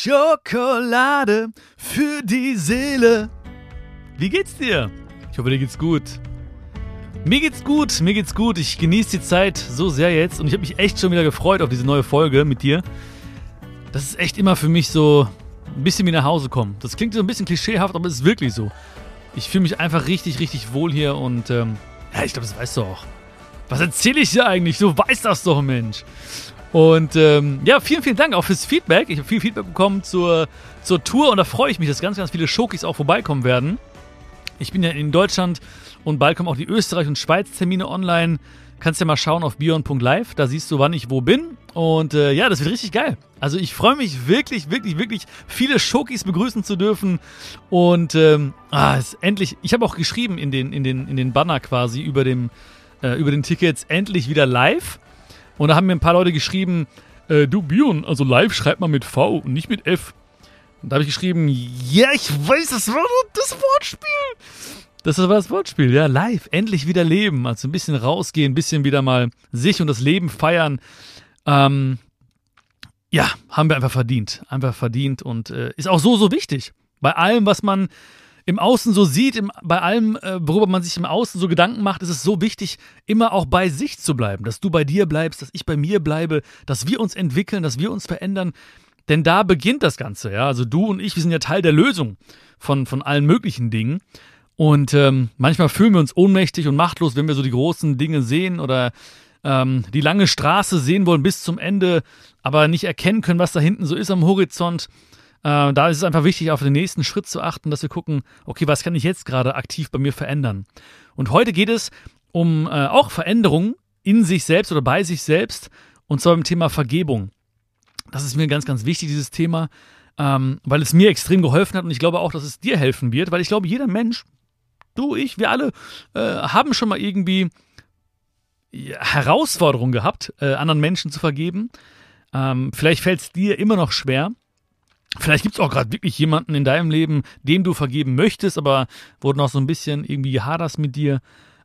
Schokolade für die Seele. Wie geht's dir? Ich hoffe, dir geht's gut. Mir geht's gut, mir geht's gut. Ich genieße die Zeit so sehr jetzt und ich habe mich echt schon wieder gefreut auf diese neue Folge mit dir. Das ist echt immer für mich so ein bisschen wie nach Hause kommen. Das klingt so ein bisschen klischeehaft, aber es ist wirklich so. Ich fühle mich einfach richtig, richtig wohl hier und ähm, ja, ich glaube, das weißt du auch. Was erzähle ich dir eigentlich? Du weißt das doch, Mensch. Und ähm, ja, vielen, vielen Dank auch fürs Feedback. Ich habe viel Feedback bekommen zur, zur Tour und da freue ich mich, dass ganz, ganz viele Schokis auch vorbeikommen werden. Ich bin ja in Deutschland und bald kommen auch die Österreich- und Schweiz-Termine online. Kannst ja mal schauen auf bion.live, da siehst du, wann ich wo bin. Und äh, ja, das wird richtig geil. Also ich freue mich wirklich, wirklich, wirklich, viele Schokis begrüßen zu dürfen. Und ähm, ah, ist endlich, ich habe auch geschrieben in den, in, den, in den Banner quasi über, dem, äh, über den Tickets, endlich wieder live. Und da haben mir ein paar Leute geschrieben, äh, du Bion, also live schreibt man mit V und nicht mit F. Und da habe ich geschrieben, ja, ich weiß, das war das Wortspiel. Das war das Wortspiel, ja, live, endlich wieder leben. Also ein bisschen rausgehen, ein bisschen wieder mal sich und das Leben feiern. Ähm, ja, haben wir einfach verdient. Einfach verdient und äh, ist auch so, so wichtig. Bei allem, was man im Außen so sieht, im, bei allem, äh, worüber man sich im Außen so Gedanken macht, ist es so wichtig, immer auch bei sich zu bleiben. Dass du bei dir bleibst, dass ich bei mir bleibe, dass wir uns entwickeln, dass wir uns verändern. Denn da beginnt das Ganze, ja. Also du und ich, wir sind ja Teil der Lösung von, von allen möglichen Dingen. Und ähm, manchmal fühlen wir uns ohnmächtig und machtlos, wenn wir so die großen Dinge sehen oder ähm, die lange Straße sehen wollen bis zum Ende, aber nicht erkennen können, was da hinten so ist am Horizont. Äh, da ist es einfach wichtig, auf den nächsten Schritt zu achten, dass wir gucken, okay, was kann ich jetzt gerade aktiv bei mir verändern? Und heute geht es um äh, auch Veränderungen in sich selbst oder bei sich selbst und zwar im Thema Vergebung. Das ist mir ganz, ganz wichtig, dieses Thema, ähm, weil es mir extrem geholfen hat und ich glaube auch, dass es dir helfen wird, weil ich glaube, jeder Mensch, du, ich, wir alle, äh, haben schon mal irgendwie Herausforderungen gehabt, äh, anderen Menschen zu vergeben. Ähm, vielleicht fällt es dir immer noch schwer. Vielleicht gibt es auch gerade wirklich jemanden in deinem Leben, dem du vergeben möchtest, aber du noch so ein bisschen irgendwie haderst mit dir.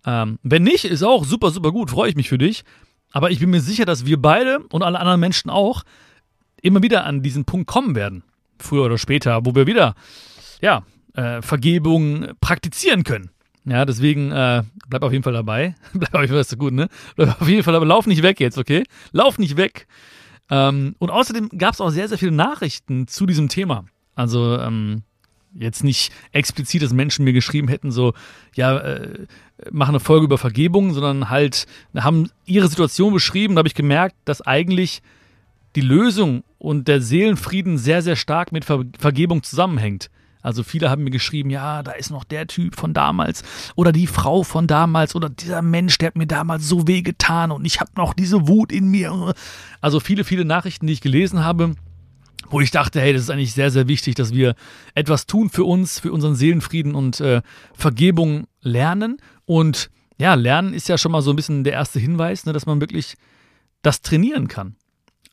Ähm, wenn nicht, ist auch super, super gut, freue ich mich für dich. Aber ich bin mir sicher, dass wir beide und alle anderen Menschen auch immer wieder an diesen Punkt kommen werden. Früher oder später, wo wir wieder, ja, äh, Vergebung praktizieren können. Ja, deswegen äh, bleib auf jeden Fall dabei. bleib auf jeden Fall, ist gut, ne? Bleib auf jeden Fall dabei. Lauf nicht weg jetzt, okay? Lauf nicht weg. Ähm, und außerdem gab es auch sehr, sehr viele Nachrichten zu diesem Thema. Also ähm, jetzt nicht explizit, dass Menschen mir geschrieben hätten, so, ja, äh, mach eine Folge über Vergebung, sondern halt haben ihre Situation beschrieben. Da habe ich gemerkt, dass eigentlich die Lösung und der Seelenfrieden sehr, sehr stark mit Ver Vergebung zusammenhängt. Also viele haben mir geschrieben, ja, da ist noch der Typ von damals oder die Frau von damals oder dieser Mensch, der hat mir damals so weh getan und ich habe noch diese Wut in mir. Also viele, viele Nachrichten, die ich gelesen habe, wo ich dachte, hey, das ist eigentlich sehr, sehr wichtig, dass wir etwas tun für uns, für unseren Seelenfrieden und äh, Vergebung lernen. Und ja, lernen ist ja schon mal so ein bisschen der erste Hinweis, ne, dass man wirklich das trainieren kann.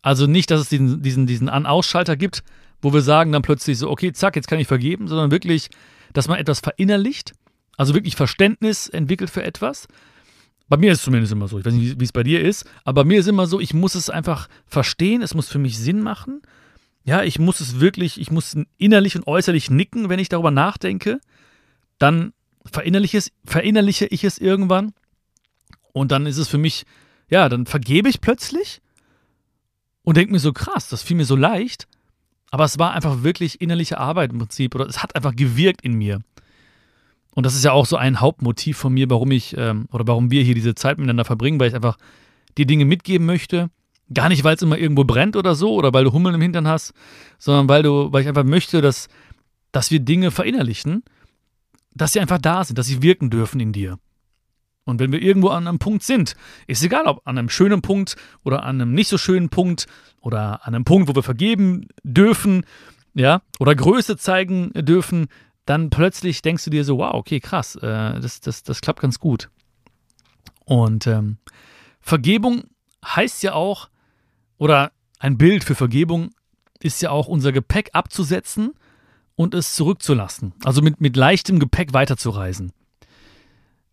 Also nicht, dass es diesen, diesen, diesen An-Ausschalter gibt, wo wir sagen dann plötzlich so, okay, zack, jetzt kann ich vergeben, sondern wirklich, dass man etwas verinnerlicht, also wirklich Verständnis entwickelt für etwas. Bei mir ist es zumindest immer so, ich weiß nicht, wie es bei dir ist, aber bei mir ist immer so, ich muss es einfach verstehen, es muss für mich Sinn machen. Ja, ich muss es wirklich, ich muss innerlich und äußerlich nicken, wenn ich darüber nachdenke. Dann verinnerliche, es, verinnerliche ich es irgendwann und dann ist es für mich, ja, dann vergebe ich plötzlich und denke mir so, krass, das fiel mir so leicht. Aber es war einfach wirklich innerliche Arbeit im Prinzip oder es hat einfach gewirkt in mir. Und das ist ja auch so ein Hauptmotiv von mir, warum ich ähm, oder warum wir hier diese Zeit miteinander verbringen, weil ich einfach die Dinge mitgeben möchte. Gar nicht, weil es immer irgendwo brennt oder so oder weil du Hummeln im Hintern hast, sondern weil du, weil ich einfach möchte, dass, dass wir Dinge verinnerlichen, dass sie einfach da sind, dass sie wirken dürfen in dir. Und wenn wir irgendwo an einem Punkt sind, ist egal, ob an einem schönen Punkt oder an einem nicht so schönen Punkt oder an einem Punkt, wo wir vergeben dürfen, ja, oder Größe zeigen dürfen, dann plötzlich denkst du dir so, wow, okay, krass, äh, das, das, das klappt ganz gut. Und ähm, Vergebung heißt ja auch, oder ein Bild für Vergebung ist ja auch unser Gepäck abzusetzen und es zurückzulassen. Also mit, mit leichtem Gepäck weiterzureisen.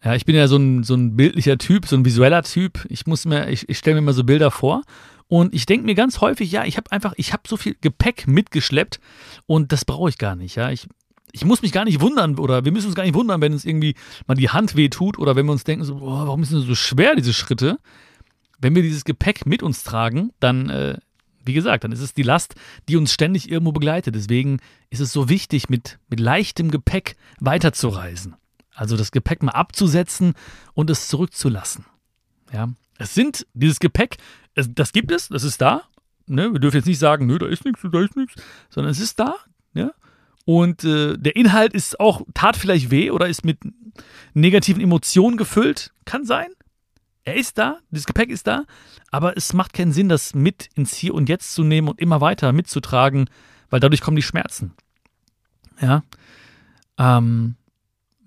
Ja, ich bin ja so ein, so ein bildlicher Typ, so ein visueller Typ. Ich muss mir, ich, ich stelle mir immer so Bilder vor Und ich denke mir ganz häufig, ja, ich habe einfach, ich habe so viel Gepäck mitgeschleppt und das brauche ich gar nicht. Ja, ich, ich muss mich gar nicht wundern oder wir müssen uns gar nicht wundern, wenn uns irgendwie mal die Hand wehtut oder wenn wir uns denken, so, boah, warum sind das so schwer, diese Schritte? Wenn wir dieses Gepäck mit uns tragen, dann, äh, wie gesagt, dann ist es die Last, die uns ständig irgendwo begleitet. Deswegen ist es so wichtig, mit, mit leichtem Gepäck weiterzureisen. Also das Gepäck mal abzusetzen und es zurückzulassen. Ja, es sind dieses Gepäck, es, das gibt es, das ist da. Ne? Wir dürfen jetzt nicht sagen, nö, da ist nichts, da ist nichts, sondern es ist da. Ja? Und äh, der Inhalt ist auch, tat vielleicht weh oder ist mit negativen Emotionen gefüllt. Kann sein. Er ist da, dieses Gepäck ist da, aber es macht keinen Sinn, das mit ins Hier und Jetzt zu nehmen und immer weiter mitzutragen, weil dadurch kommen die Schmerzen. Ja. Ähm,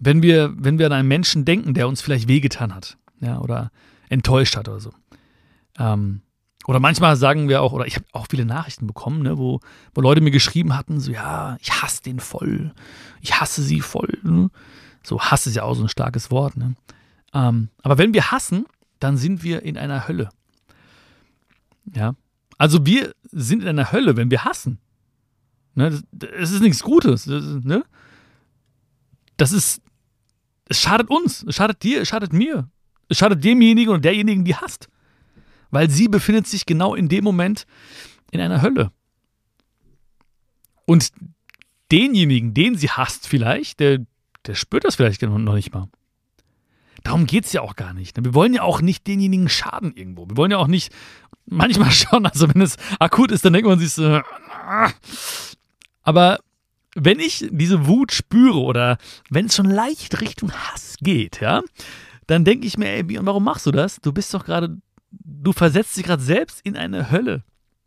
wenn wir, wenn wir an einen Menschen denken, der uns vielleicht wehgetan hat, ja, oder enttäuscht hat oder so. Ähm, oder manchmal sagen wir auch, oder ich habe auch viele Nachrichten bekommen, ne, wo, wo Leute mir geschrieben hatten, so, ja, ich hasse den voll, ich hasse sie voll. Ne? So, Hass ist ja auch so ein starkes Wort. Ne? Ähm, aber wenn wir hassen, dann sind wir in einer Hölle. Ja. Also wir sind in einer Hölle, wenn wir hassen. Ne? Das, das ist nichts Gutes. Das, ne? das ist, es schadet uns, es schadet dir, es schadet mir. Es schadet demjenigen und derjenigen, die hasst. Weil sie befindet sich genau in dem Moment in einer Hölle. Und denjenigen, den sie hasst vielleicht, der, der spürt das vielleicht noch nicht mal. Darum geht es ja auch gar nicht. Wir wollen ja auch nicht denjenigen schaden irgendwo. Wir wollen ja auch nicht, manchmal schon, also wenn es akut ist, dann denkt man sich so, aber wenn ich diese Wut spüre oder wenn es schon leicht Richtung Hass geht, ja, dann denke ich mir, ey, warum machst du das? Du bist doch gerade, du versetzt dich gerade selbst in eine Hölle.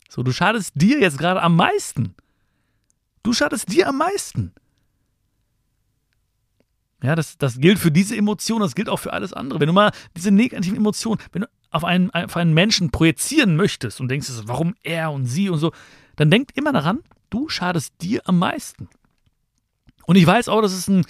So, du schadest dir jetzt gerade am meisten. Du schadest dir am meisten. Ja, das, das gilt für diese Emotion, das gilt auch für alles andere. Wenn du mal diese negativen Emotionen, wenn du auf einen, auf einen Menschen projizieren möchtest und denkst, warum er und sie und so, dann denk immer daran, du schadest dir am meisten. Und ich weiß auch, das ist ein,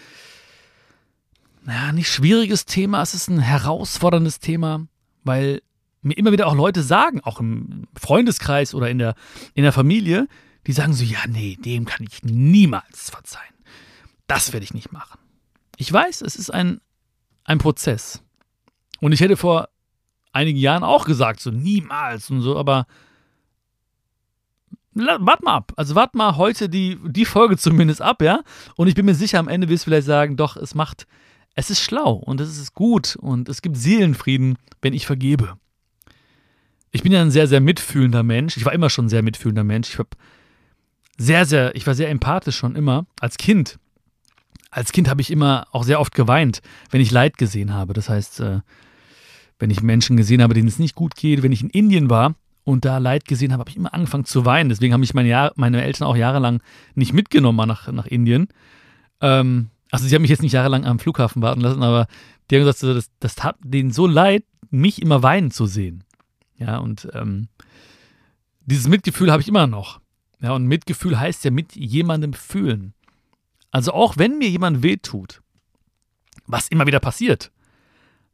naja, nicht schwieriges Thema, es ist ein herausforderndes Thema, weil mir immer wieder auch Leute sagen, auch im Freundeskreis oder in der, in der Familie, die sagen so, ja, nee, dem kann ich niemals verzeihen. Das werde ich nicht machen. Ich weiß, es ist ein, ein Prozess. Und ich hätte vor einigen Jahren auch gesagt, so niemals und so, aber wart mal ab. Also wart mal heute die, die Folge zumindest ab, ja? Und ich bin mir sicher, am Ende wirst du vielleicht sagen, doch, es macht, es ist schlau und es ist gut und es gibt Seelenfrieden, wenn ich vergebe. Ich bin ja ein sehr, sehr mitfühlender Mensch. Ich war immer schon ein sehr mitfühlender Mensch. Ich habe sehr, sehr, ich war sehr empathisch schon immer, als Kind. Als Kind habe ich immer auch sehr oft geweint, wenn ich Leid gesehen habe. Das heißt, äh, wenn ich Menschen gesehen habe, denen es nicht gut geht, wenn ich in Indien war und da Leid gesehen habe, habe ich immer angefangen zu weinen. Deswegen haben mich meine, Jahr, meine Eltern auch jahrelang nicht mitgenommen nach, nach Indien. Ähm, also sie haben mich jetzt nicht jahrelang am Flughafen warten lassen, aber die haben gesagt, das, das tat denen so leid, mich immer weinen zu sehen. Ja, und ähm, dieses Mitgefühl habe ich immer noch. Ja, und Mitgefühl heißt ja mit jemandem fühlen. Also auch wenn mir jemand wehtut, was immer wieder passiert.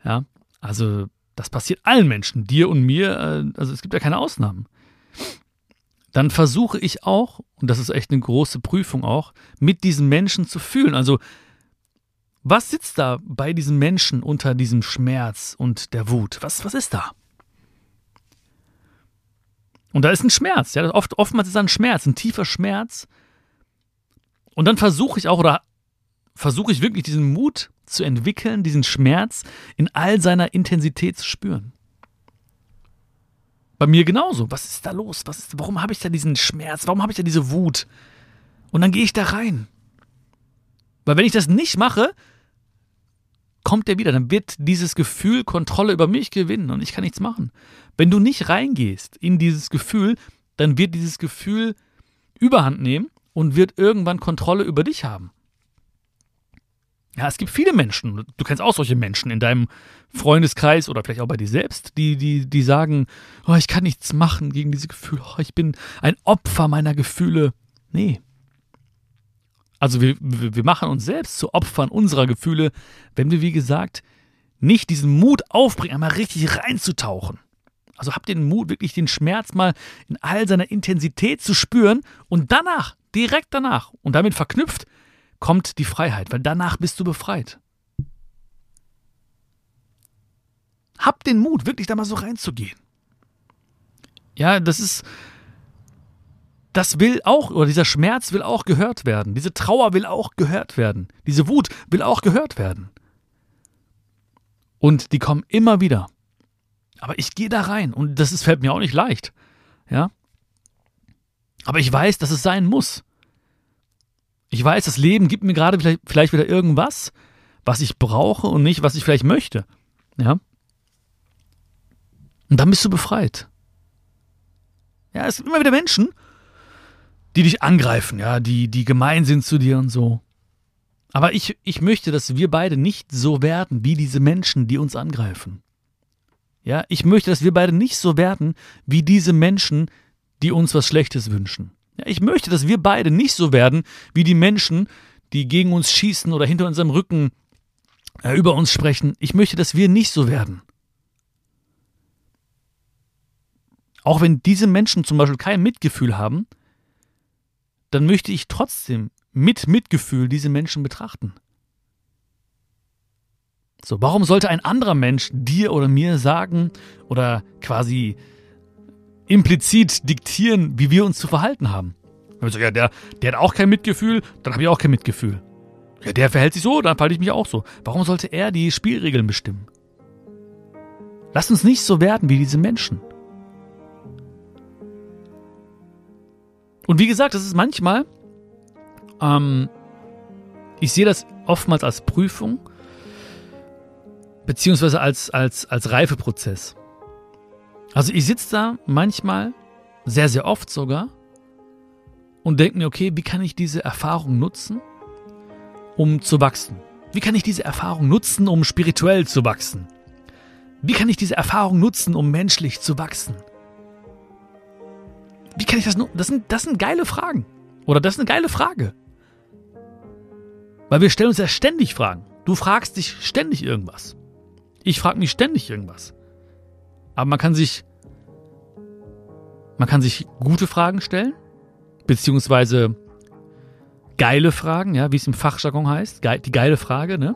Ja, also das passiert allen Menschen, dir und mir, äh, also es gibt ja keine Ausnahmen dann versuche ich auch, und das ist echt eine große Prüfung auch, mit diesen Menschen zu fühlen. Also was sitzt da bei diesen Menschen unter diesem Schmerz und der Wut? Was, was ist da? Und da ist ein Schmerz, ja, oft, oftmals ist da ein Schmerz, ein tiefer Schmerz. Und dann versuche ich auch, oder versuche ich wirklich diesen Mut zu entwickeln, diesen Schmerz in all seiner Intensität zu spüren. Bei mir genauso. Was ist da los? Was ist, warum habe ich da diesen Schmerz? Warum habe ich da diese Wut? Und dann gehe ich da rein. Weil wenn ich das nicht mache, kommt der wieder. Dann wird dieses Gefühl Kontrolle über mich gewinnen und ich kann nichts machen. Wenn du nicht reingehst in dieses Gefühl, dann wird dieses Gefühl Überhand nehmen und wird irgendwann Kontrolle über dich haben. Ja, es gibt viele Menschen, du kennst auch solche Menschen in deinem Freundeskreis oder vielleicht auch bei dir selbst, die, die, die sagen, oh, ich kann nichts machen gegen diese Gefühle, oh, ich bin ein Opfer meiner Gefühle. Nee, also wir, wir machen uns selbst zu Opfern unserer Gefühle, wenn wir, wie gesagt, nicht diesen Mut aufbringen, einmal richtig reinzutauchen. Also habt den Mut, wirklich den Schmerz mal in all seiner Intensität zu spüren und danach, direkt danach und damit verknüpft, kommt die Freiheit, weil danach bist du befreit. Habt den Mut, wirklich da mal so reinzugehen. Ja, das ist, das will auch, oder dieser Schmerz will auch gehört werden. Diese Trauer will auch gehört werden. Diese Wut will auch gehört werden. Und die kommen immer wieder. Aber ich gehe da rein und das ist, fällt mir auch nicht leicht. Ja. Aber ich weiß, dass es sein muss. Ich weiß, das Leben gibt mir gerade vielleicht, vielleicht wieder irgendwas, was ich brauche und nicht, was ich vielleicht möchte. Ja. Und dann bist du befreit. Ja, es gibt immer wieder Menschen, die dich angreifen, ja, die, die gemein sind zu dir und so. Aber ich, ich möchte, dass wir beide nicht so werden wie diese Menschen, die uns angreifen. Ja, ich möchte, dass wir beide nicht so werden wie diese Menschen, die uns was Schlechtes wünschen. Ja, ich möchte, dass wir beide nicht so werden wie die Menschen, die gegen uns schießen oder hinter unserem Rücken äh, über uns sprechen. Ich möchte, dass wir nicht so werden. Auch wenn diese Menschen zum Beispiel kein Mitgefühl haben, dann möchte ich trotzdem mit Mitgefühl diese Menschen betrachten. So, warum sollte ein anderer Mensch dir oder mir sagen oder quasi implizit diktieren, wie wir uns zu verhalten haben? Also, ja, der, der hat auch kein Mitgefühl, dann habe ich auch kein Mitgefühl. Ja, der verhält sich so, dann verhalte ich mich auch so. Warum sollte er die Spielregeln bestimmen? Lass uns nicht so werden wie diese Menschen. Und wie gesagt, das ist manchmal, ähm, ich sehe das oftmals als Prüfung, beziehungsweise als, als, als Reifeprozess. Also ich sitze da manchmal, sehr, sehr oft sogar, und denke mir, okay, wie kann ich diese Erfahrung nutzen, um zu wachsen? Wie kann ich diese Erfahrung nutzen, um spirituell zu wachsen? Wie kann ich diese Erfahrung nutzen, um menschlich zu wachsen? Wie kann ich das nur? Das sind, das sind geile Fragen. Oder das ist eine geile Frage. Weil wir stellen uns ja ständig Fragen. Du fragst dich ständig irgendwas. Ich frage mich ständig irgendwas. Aber man kann sich, man kann sich gute Fragen stellen, beziehungsweise geile Fragen, ja, wie es im Fachjargon heißt, die geile Frage, ne?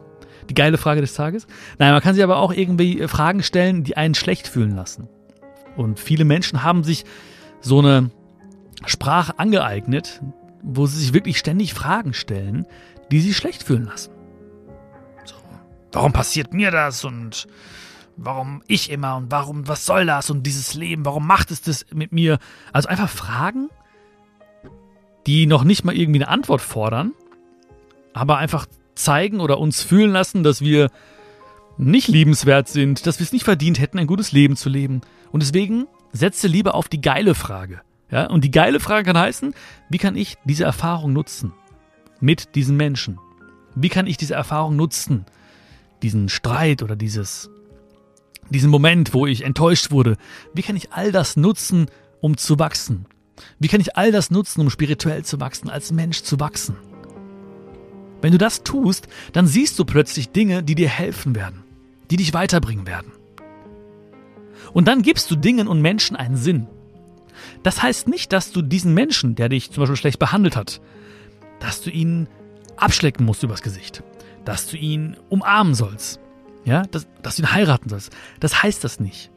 Die geile Frage des Tages. Nein, man kann sich aber auch irgendwie Fragen stellen, die einen schlecht fühlen lassen. Und viele Menschen haben sich so eine Sprache angeeignet, wo sie sich wirklich ständig Fragen stellen, die sie schlecht fühlen lassen. So, warum passiert mir das und warum ich immer und warum, was soll das und dieses Leben, warum macht es das mit mir? Also einfach Fragen, die noch nicht mal irgendwie eine Antwort fordern, aber einfach zeigen oder uns fühlen lassen, dass wir nicht liebenswert sind, dass wir es nicht verdient hätten, ein gutes Leben zu leben. Und deswegen setze lieber auf die geile Frage. Ja, und die geile Frage kann heißen, wie kann ich diese Erfahrung nutzen mit diesen Menschen? Wie kann ich diese Erfahrung nutzen? Diesen Streit oder dieses, diesen Moment, wo ich enttäuscht wurde. Wie kann ich all das nutzen, um zu wachsen? Wie kann ich all das nutzen, um spirituell zu wachsen, als Mensch zu wachsen? Wenn du das tust, dann siehst du plötzlich Dinge, die dir helfen werden, die dich weiterbringen werden. Und dann gibst du Dingen und Menschen einen Sinn. Das heißt nicht, dass du diesen Menschen, der dich zum Beispiel schlecht behandelt hat, dass du ihn abschlecken musst übers Gesicht, dass du ihn umarmen sollst, ja, dass, dass du ihn heiraten sollst. Das heißt das nicht.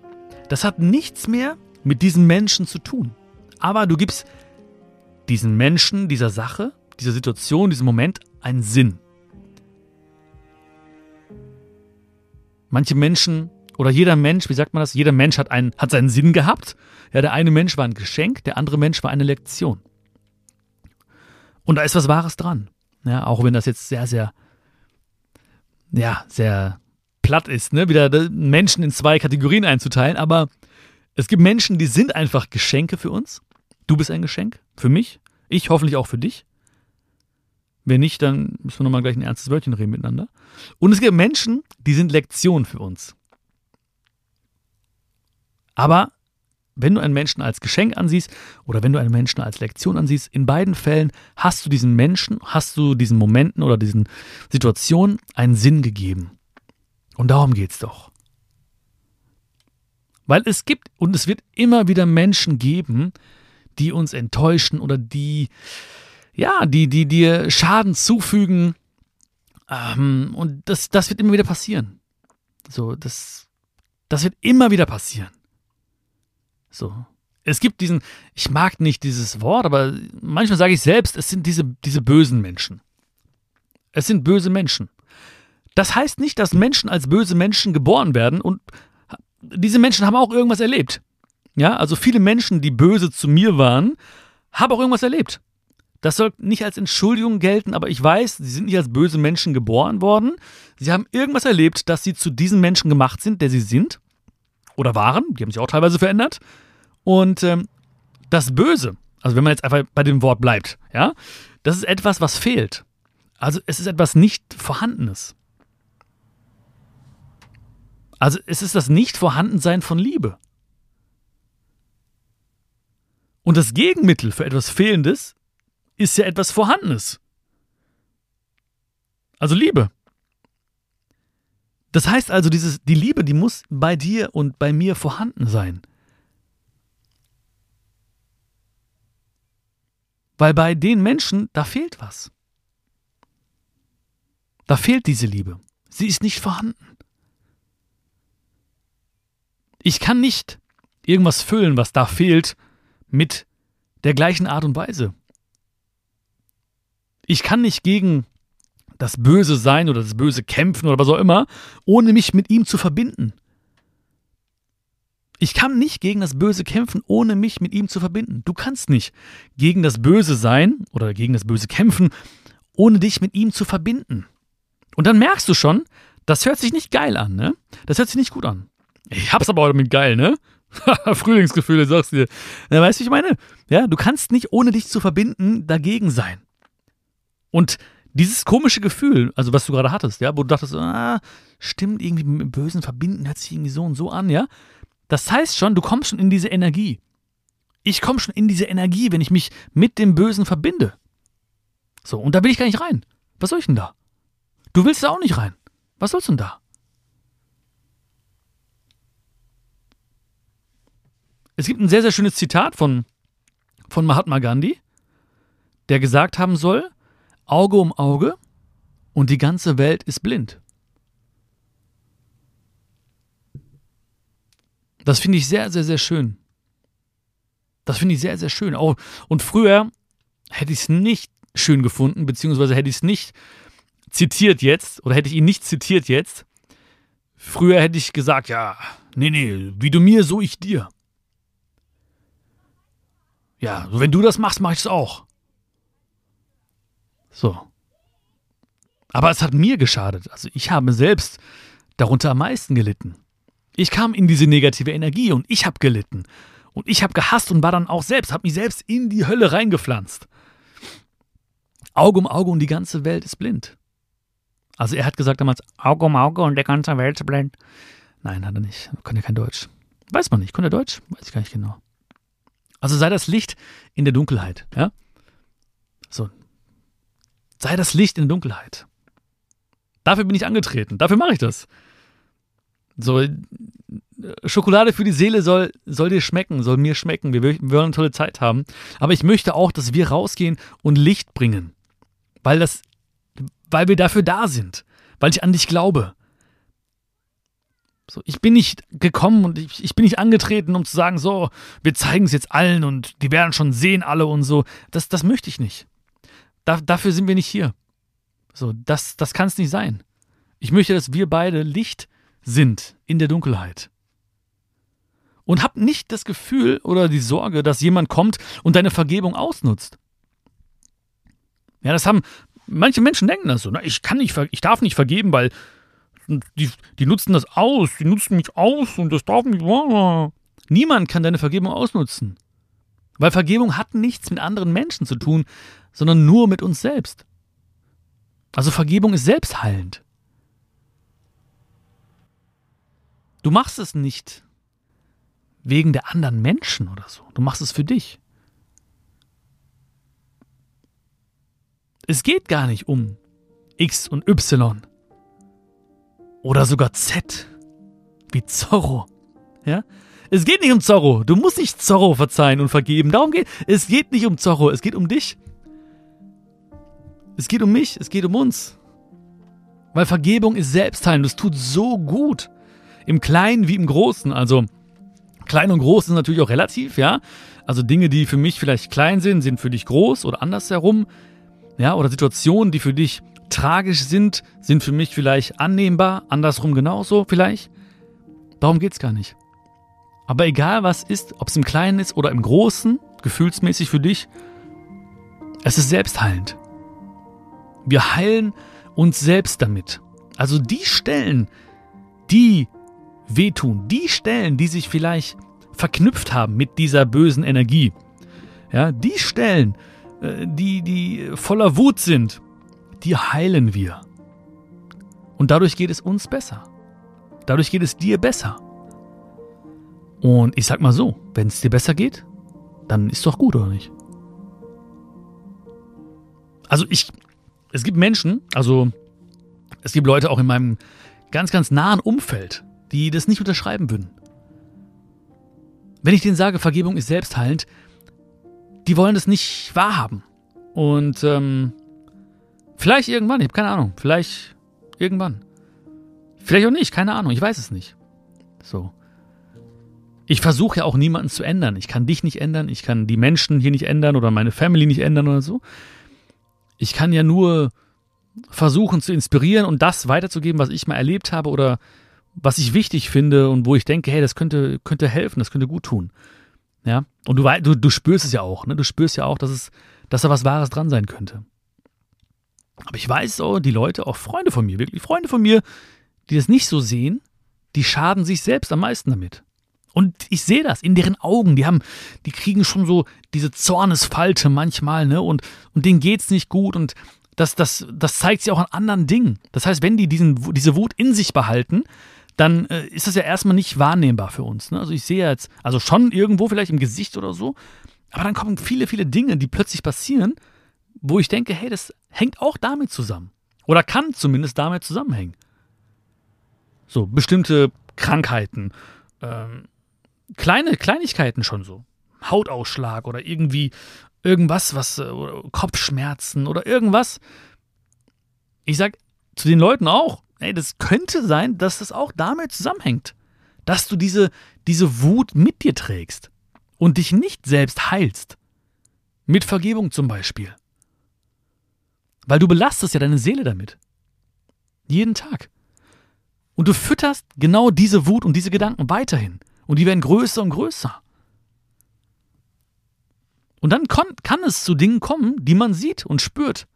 Das hat nichts mehr mit diesem Menschen zu tun. Aber du gibst diesen Menschen, dieser Sache, dieser Situation, diesem Moment einen Sinn. Manche Menschen oder jeder Mensch, wie sagt man das? Jeder Mensch hat, einen, hat seinen Sinn gehabt. Ja, der eine Mensch war ein Geschenk, der andere Mensch war eine Lektion. Und da ist was Wahres dran. Ja, auch wenn das jetzt sehr, sehr, ja, sehr platt ist, ne? wieder Menschen in zwei Kategorien einzuteilen. Aber es gibt Menschen, die sind einfach Geschenke für uns. Du bist ein Geschenk für mich. Ich hoffentlich auch für dich. Wenn nicht, dann müssen wir nochmal gleich ein ernstes Wörtchen reden miteinander. Und es gibt Menschen, die sind Lektionen für uns. Aber wenn du einen Menschen als Geschenk ansiehst oder wenn du einen Menschen als Lektion ansiehst, in beiden Fällen hast du diesen Menschen, hast du diesen Momenten oder diesen Situationen einen Sinn gegeben. Und darum geht es doch. Weil es gibt und es wird immer wieder Menschen geben, die uns enttäuschen oder die, ja, die, die dir Schaden zufügen. Ähm, und das, das wird immer wieder passieren. So, das, das wird immer wieder passieren. So. Es gibt diesen, ich mag nicht dieses Wort, aber manchmal sage ich selbst, es sind diese, diese bösen Menschen. Es sind böse Menschen. Das heißt nicht, dass Menschen als böse Menschen geboren werden und diese Menschen haben auch irgendwas erlebt. Ja, also viele Menschen, die böse zu mir waren, haben auch irgendwas erlebt. Das soll nicht als Entschuldigung gelten, aber ich weiß, sie sind nicht als böse Menschen geboren worden. Sie haben irgendwas erlebt, dass sie zu diesen Menschen gemacht sind, der sie sind oder waren. Die haben sich auch teilweise verändert. Und ähm, das Böse, also wenn man jetzt einfach bei dem Wort bleibt, ja, das ist etwas, was fehlt. Also es ist etwas nicht Vorhandenes. Also es ist das Nicht-Vorhandensein von Liebe. Und das Gegenmittel für etwas Fehlendes ist ja etwas Vorhandenes. Also Liebe. Das heißt also, dieses, die Liebe, die muss bei dir und bei mir vorhanden sein. Weil bei den Menschen, da fehlt was. Da fehlt diese Liebe. Sie ist nicht vorhanden. Ich kann nicht irgendwas füllen, was da fehlt, mit der gleichen Art und Weise. Ich kann nicht gegen das Böse sein oder das Böse kämpfen oder was auch immer, ohne mich mit ihm zu verbinden. Ich kann nicht gegen das Böse kämpfen, ohne mich mit ihm zu verbinden. Du kannst nicht gegen das Böse sein oder gegen das Böse kämpfen, ohne dich mit ihm zu verbinden. Und dann merkst du schon, das hört sich nicht geil an, ne? Das hört sich nicht gut an. Ich hab's aber auch damit geil, ne? Frühlingsgefühle, sagst du dir. Weißt du, ich meine? Ja, du kannst nicht, ohne dich zu verbinden, dagegen sein. Und dieses komische Gefühl, also was du gerade hattest, ja, wo du dachtest, ah, stimmt, irgendwie mit dem Bösen verbinden, hört sich irgendwie so und so an, ja? Das heißt schon, du kommst schon in diese Energie. Ich komme schon in diese Energie, wenn ich mich mit dem Bösen verbinde. So, und da will ich gar nicht rein. Was soll ich denn da? Du willst da auch nicht rein. Was sollst du denn da? Es gibt ein sehr, sehr schönes Zitat von, von Mahatma Gandhi, der gesagt haben soll, Auge um Auge und die ganze Welt ist blind. Das finde ich sehr, sehr, sehr schön. Das finde ich sehr, sehr schön. Oh, und früher hätte ich es nicht schön gefunden, beziehungsweise hätte ich es nicht zitiert jetzt, oder hätte ich ihn nicht zitiert jetzt. Früher hätte ich gesagt, ja, nee, nee, wie du mir, so ich dir. Ja, wenn du das machst, mach ich es auch. So. Aber es hat mir geschadet. Also ich habe selbst darunter am meisten gelitten. Ich kam in diese negative Energie und ich habe gelitten. Und ich habe gehasst und war dann auch selbst, habe mich selbst in die Hölle reingepflanzt. Auge um Auge und die ganze Welt ist blind. Also er hat gesagt damals, Auge um Auge und der ganze Welt ist blind. Nein, hat er nicht. Er kann ja kein Deutsch. Weiß man nicht. Konnte er Deutsch? Weiß ich gar nicht genau. Also sei das Licht in der Dunkelheit, ja? So. Sei das Licht in der Dunkelheit. Dafür bin ich angetreten. Dafür mache ich das. So, Schokolade für die Seele soll, soll dir schmecken, soll mir schmecken. Wir, wir wollen eine tolle Zeit haben. Aber ich möchte auch, dass wir rausgehen und Licht bringen. Weil das, weil wir dafür da sind. Weil ich an dich glaube. So, ich bin nicht gekommen und ich, ich bin nicht angetreten, um zu sagen, so, wir zeigen es jetzt allen und die werden schon sehen alle und so. Das, das möchte ich nicht. Da, dafür sind wir nicht hier. So, das, das kann es nicht sein. Ich möchte, dass wir beide Licht sind in der Dunkelheit. Und hab nicht das Gefühl oder die Sorge, dass jemand kommt und deine Vergebung ausnutzt. Ja, das haben manche Menschen denken das so. Ich kann nicht, ich darf nicht vergeben, weil die, die nutzen das aus, die nutzen mich aus und das darf nicht. Niemand kann deine Vergebung ausnutzen. Weil Vergebung hat nichts mit anderen Menschen zu tun, sondern nur mit uns selbst. Also Vergebung ist selbstheilend. Du machst es nicht wegen der anderen Menschen oder so. Du machst es für dich. Es geht gar nicht um X und Y oder sogar Z, wie Zorro. Ja? Es geht nicht um Zorro. Du musst nicht Zorro verzeihen und vergeben. Darum geht es. geht nicht um Zorro. Es geht um dich. Es geht um mich. Es geht um uns. Weil Vergebung ist Selbstheilung. Das tut so gut. Im Kleinen wie im Großen. Also klein und groß ist natürlich auch relativ, ja. Also Dinge, die für mich vielleicht klein sind, sind für dich groß oder andersherum. Ja, oder Situationen, die für dich tragisch sind, sind für mich vielleicht annehmbar, andersrum genauso vielleicht. Darum geht es gar nicht. Aber egal was ist, ob es im Kleinen ist oder im Großen, gefühlsmäßig für dich, es ist selbstheilend. Wir heilen uns selbst damit. Also die Stellen, die wehtun, die Stellen, die sich vielleicht verknüpft haben mit dieser bösen Energie, ja, die Stellen, äh, die, die voller Wut sind, die heilen wir. Und dadurch geht es uns besser. Dadurch geht es dir besser. Und ich sag mal so, wenn es dir besser geht, dann ist doch gut, oder nicht? Also ich, es gibt Menschen, also es gibt Leute auch in meinem ganz, ganz nahen Umfeld, die das nicht unterschreiben würden. Wenn ich denen sage, Vergebung ist selbstheilend, die wollen das nicht wahrhaben. Und ähm, vielleicht irgendwann, ich habe keine Ahnung, vielleicht irgendwann. Vielleicht auch nicht, keine Ahnung, ich weiß es nicht. So. Ich versuche ja auch niemanden zu ändern. Ich kann dich nicht ändern, ich kann die Menschen hier nicht ändern oder meine Family nicht ändern oder so. Ich kann ja nur versuchen zu inspirieren und das weiterzugeben, was ich mal erlebt habe oder was ich wichtig finde und wo ich denke, hey, das könnte, könnte helfen, das könnte gut tun. Ja. Und du, du, du spürst es ja auch, ne? Du spürst ja auch, dass es dass da was Wahres dran sein könnte. Aber ich weiß so, die Leute, auch Freunde von mir, wirklich Freunde von mir, die das nicht so sehen, die schaden sich selbst am meisten damit. Und ich sehe das in deren Augen. Die haben, die kriegen schon so diese Zornesfalte manchmal, ne? Und, und denen geht's nicht gut. Und das, das, das zeigt sich auch an anderen Dingen. Das heißt, wenn die diesen, diese Wut in sich behalten, dann äh, ist das ja erstmal nicht wahrnehmbar für uns. Ne? Also ich sehe jetzt, also schon irgendwo vielleicht im Gesicht oder so, aber dann kommen viele, viele Dinge, die plötzlich passieren, wo ich denke, hey, das hängt auch damit zusammen. Oder kann zumindest damit zusammenhängen. So, bestimmte Krankheiten, ähm, kleine Kleinigkeiten schon so. Hautausschlag oder irgendwie irgendwas, was, äh, Kopfschmerzen oder irgendwas. Ich sag zu den Leuten auch, ey, das könnte sein, dass das auch damit zusammenhängt. Dass du diese, diese Wut mit dir trägst und dich nicht selbst heilst. Mit Vergebung zum Beispiel. Weil du belastest ja deine Seele damit. Jeden Tag. Und du fütterst genau diese Wut und diese Gedanken weiterhin. Und die werden größer und größer. Und dann kann es zu Dingen kommen, die man sieht und spürt.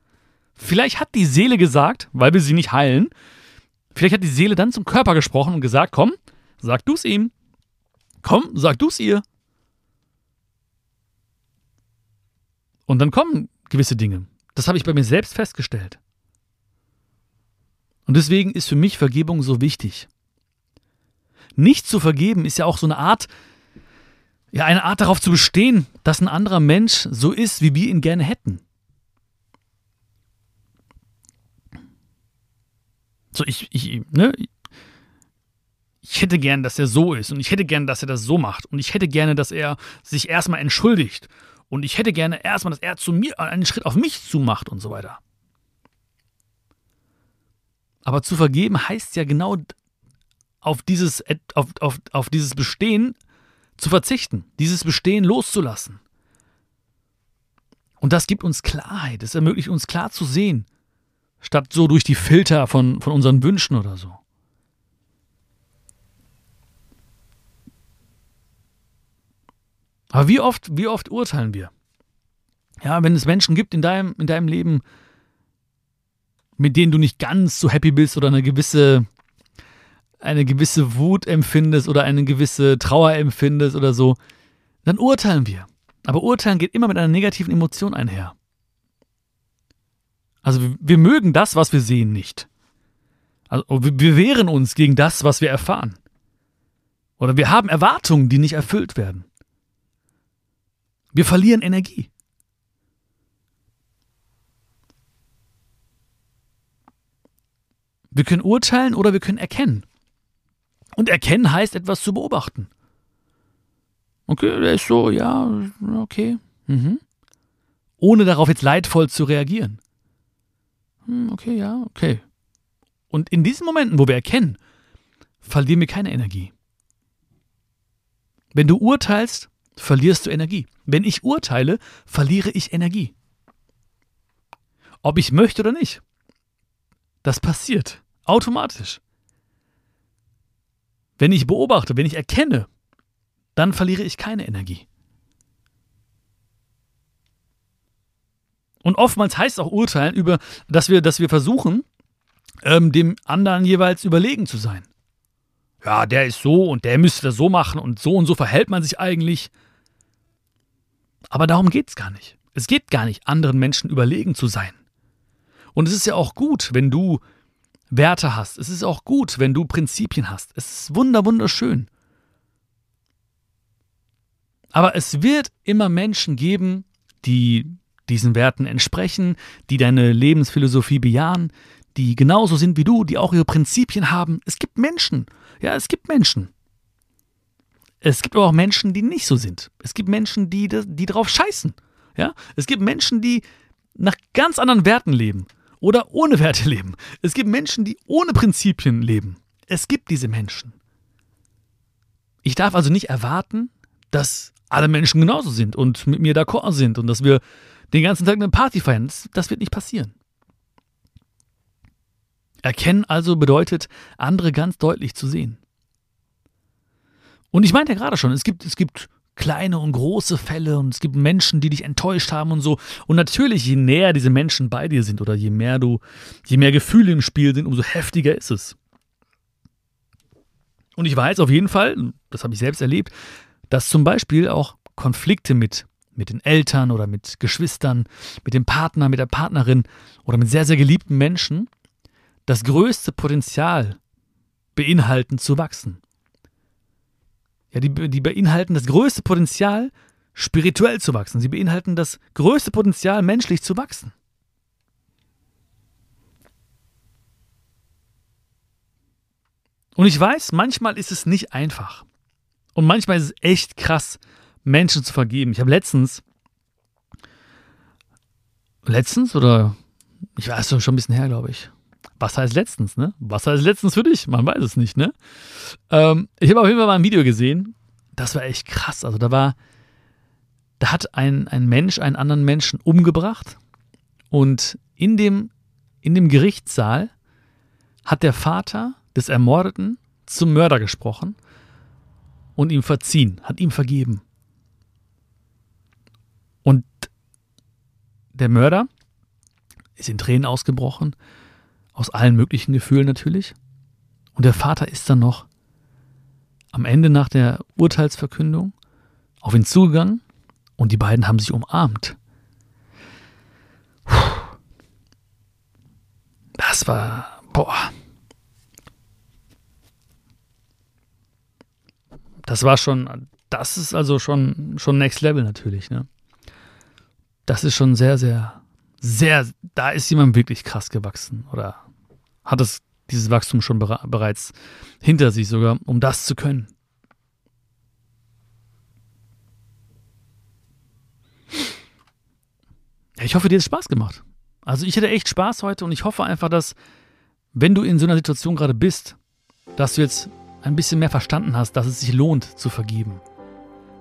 Vielleicht hat die Seele gesagt, weil wir sie nicht heilen, vielleicht hat die Seele dann zum Körper gesprochen und gesagt, komm, sag du es ihm. Komm, sag du es ihr. Und dann kommen gewisse Dinge. Das habe ich bei mir selbst festgestellt. Und deswegen ist für mich Vergebung so wichtig. Nicht zu vergeben ist ja auch so eine Art, ja, eine Art darauf zu bestehen, dass ein anderer Mensch so ist, wie wir ihn gerne hätten. So, ich, ich, ne, ich hätte gern, dass er so ist und ich hätte gern, dass er das so macht und ich hätte gerne, dass er sich erstmal entschuldigt und ich hätte gerne erstmal, dass er zu mir einen Schritt auf mich zumacht und so weiter. Aber zu vergeben heißt ja genau auf dieses, auf, auf, auf dieses Bestehen zu verzichten, dieses Bestehen loszulassen. Und das gibt uns Klarheit, es ermöglicht uns klar zu sehen, statt so durch die Filter von, von unseren Wünschen oder so. Aber wie oft, wie oft urteilen wir? Ja, wenn es Menschen gibt in deinem, in deinem Leben, mit denen du nicht ganz so happy bist oder eine gewisse, eine gewisse Wut empfindest oder eine gewisse Trauer empfindest oder so, dann urteilen wir. Aber urteilen geht immer mit einer negativen Emotion einher. Also wir, mögen das, was wir sehen, nicht. Also wir wehren uns gegen das, was wir erfahren. Oder wir haben Erwartungen, die nicht erfüllt werden. Wir verlieren Energie. Wir können urteilen oder wir können erkennen. Und erkennen heißt etwas zu beobachten. Okay, der ist so, ja, okay. Mhm. Ohne darauf jetzt leidvoll zu reagieren. Hm, okay, ja, okay. Und in diesen Momenten, wo wir erkennen, verlieren wir keine Energie. Wenn du urteilst, verlierst du Energie. Wenn ich urteile, verliere ich Energie. Ob ich möchte oder nicht. Das passiert automatisch. Wenn ich beobachte, wenn ich erkenne, dann verliere ich keine Energie. Und oftmals heißt es auch urteilen über, dass wir, dass wir versuchen, ähm, dem anderen jeweils überlegen zu sein. Ja, der ist so und der müsste das so machen und so und so verhält man sich eigentlich. Aber darum geht es gar nicht. Es geht gar nicht, anderen Menschen überlegen zu sein. Und es ist ja auch gut, wenn du Werte hast. Es ist auch gut, wenn du Prinzipien hast. Es ist wunder, wunderschön. Aber es wird immer Menschen geben, die diesen Werten entsprechen, die deine Lebensphilosophie bejahen, die genauso sind wie du, die auch ihre Prinzipien haben. Es gibt Menschen. Ja, es gibt Menschen. Es gibt aber auch Menschen, die nicht so sind. Es gibt Menschen, die, die drauf scheißen. Ja? Es gibt Menschen, die nach ganz anderen Werten leben oder ohne Werte leben. Es gibt Menschen, die ohne Prinzipien leben. Es gibt diese Menschen. Ich darf also nicht erwarten, dass alle Menschen genauso sind und mit mir d'accord sind und dass wir den ganzen Tag eine Party feiern. Das, das wird nicht passieren. Erkennen also bedeutet, andere ganz deutlich zu sehen. Und ich meinte ja gerade schon, es gibt, es gibt kleine und große Fälle und es gibt Menschen, die dich enttäuscht haben und so. Und natürlich, je näher diese Menschen bei dir sind oder je mehr du, je mehr Gefühle im Spiel sind, umso heftiger ist es. Und ich weiß auf jeden Fall, das habe ich selbst erlebt, dass zum Beispiel auch Konflikte mit, mit den Eltern oder mit Geschwistern, mit dem Partner, mit der Partnerin oder mit sehr, sehr geliebten Menschen das größte Potenzial beinhalten zu wachsen. Ja, die, die beinhalten das größte Potenzial, spirituell zu wachsen. Sie beinhalten das größte Potenzial, menschlich zu wachsen. Und ich weiß, manchmal ist es nicht einfach. Und manchmal ist es echt krass, Menschen zu vergeben. Ich habe letztens, letztens oder ich weiß schon ein bisschen her, glaube ich, was heißt letztens, ne? Was heißt letztens für dich? Man weiß es nicht, ne? Ähm, ich habe auf jeden Fall mal ein Video gesehen. Das war echt krass. Also da war, da hat ein, ein Mensch einen anderen Menschen umgebracht und in dem, in dem Gerichtssaal hat der Vater des Ermordeten zum Mörder gesprochen und ihm verziehen, hat ihm vergeben. Und der Mörder ist in Tränen ausgebrochen aus allen möglichen Gefühlen natürlich. Und der Vater ist dann noch am Ende nach der Urteilsverkündung auf ihn zugegangen und die beiden haben sich umarmt. Das war, boah. Das war schon, das ist also schon, schon Next Level natürlich, ne? Das ist schon sehr, sehr, sehr, da ist jemand wirklich krass gewachsen oder hat es dieses Wachstum schon bereits hinter sich sogar, um das zu können. Ich hoffe, dir hat Spaß gemacht. Also ich hätte echt Spaß heute und ich hoffe einfach, dass, wenn du in so einer Situation gerade bist, dass du jetzt ein bisschen mehr verstanden hast, dass es sich lohnt zu vergeben.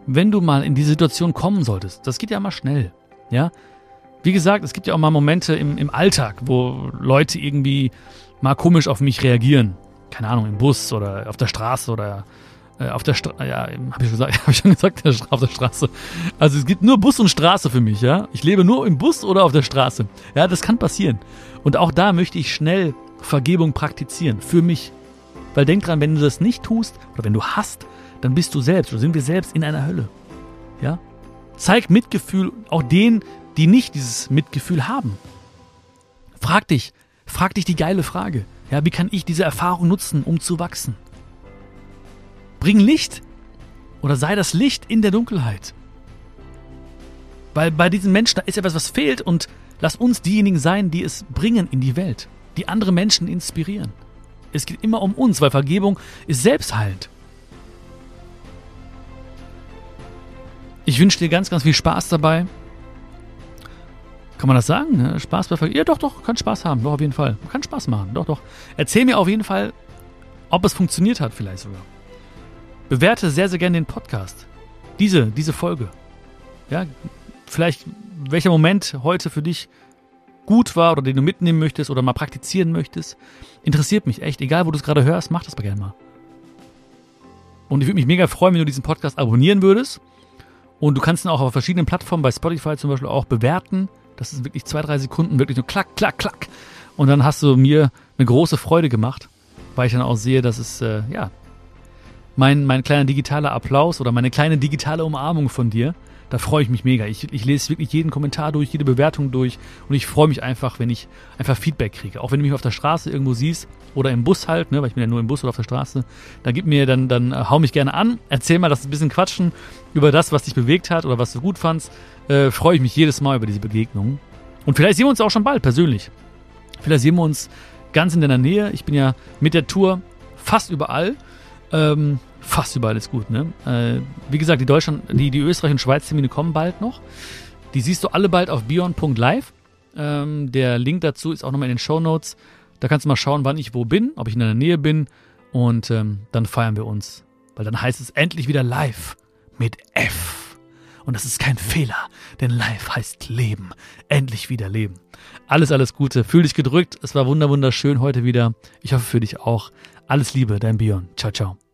Wenn du mal in diese Situation kommen solltest, das geht ja mal schnell, ja. Wie gesagt, es gibt ja auch mal Momente im, im Alltag, wo Leute irgendwie mal komisch auf mich reagieren. Keine Ahnung, im Bus oder auf der Straße oder äh, auf der Straße. Ja, habe ich, hab ich schon gesagt, auf der Straße. Also es gibt nur Bus und Straße für mich, ja. Ich lebe nur im Bus oder auf der Straße. Ja, das kann passieren. Und auch da möchte ich schnell Vergebung praktizieren. Für mich. Weil denk dran, wenn du das nicht tust oder wenn du hast, dann bist du selbst oder sind wir selbst in einer Hölle. Ja? Zeig Mitgefühl auch denen, die nicht dieses Mitgefühl haben. Frag dich, Frag dich die geile Frage. Ja, wie kann ich diese Erfahrung nutzen, um zu wachsen? Bring Licht oder sei das Licht in der Dunkelheit. Weil bei diesen Menschen, da ist etwas, was fehlt und lass uns diejenigen sein, die es bringen in die Welt, die andere Menschen inspirieren. Es geht immer um uns, weil Vergebung ist selbstheilend. Ich wünsche dir ganz, ganz viel Spaß dabei. Kann man das sagen? Ne? Spaß bei Ver Ja, doch, doch, kann Spaß haben. Doch, auf jeden Fall. Kann Spaß machen. Doch, doch. Erzähl mir auf jeden Fall, ob es funktioniert hat, vielleicht sogar. Bewerte sehr, sehr gerne den Podcast. Diese, diese Folge. Ja, vielleicht welcher Moment heute für dich gut war oder den du mitnehmen möchtest oder mal praktizieren möchtest. Interessiert mich echt. Egal, wo du es gerade hörst, mach das mal gerne mal. Und ich würde mich mega freuen, wenn du diesen Podcast abonnieren würdest. Und du kannst ihn auch auf verschiedenen Plattformen, bei Spotify zum Beispiel auch bewerten. Das ist wirklich zwei, drei Sekunden, wirklich nur klack, klack, klack. Und dann hast du mir eine große Freude gemacht, weil ich dann auch sehe, dass es, äh, ja, mein, mein kleiner digitaler Applaus oder meine kleine digitale Umarmung von dir da freue ich mich mega. Ich, ich lese wirklich jeden Kommentar durch, jede Bewertung durch und ich freue mich einfach, wenn ich einfach Feedback kriege. Auch wenn du mich auf der Straße irgendwo siehst oder im Bus halt, ne, weil ich bin ja nur im Bus oder auf der Straße, dann gib mir, dann, dann äh, hau mich gerne an, erzähl mal, lass ein bisschen quatschen über das, was dich bewegt hat oder was du gut fandst. Äh, freue ich mich jedes Mal über diese Begegnungen. Und vielleicht sehen wir uns auch schon bald persönlich. Vielleicht sehen wir uns ganz in deiner Nähe. Ich bin ja mit der Tour fast überall. Ähm, fast überall ist gut, ne? Äh, wie gesagt, die Deutschland, die, die Österreich und Schweiz Termine kommen bald noch. Die siehst du alle bald auf bion.live. Ähm, der Link dazu ist auch nochmal in den Show Notes. Da kannst du mal schauen, wann ich wo bin, ob ich in deiner Nähe bin. Und ähm, dann feiern wir uns. Weil dann heißt es endlich wieder live mit F. Und das ist kein Fehler, denn live heißt Leben. Endlich wieder Leben. Alles, alles Gute. Fühl dich gedrückt. Es war wunderschön heute wieder. Ich hoffe für dich auch. Alles Liebe, dein Bion. Ciao, ciao.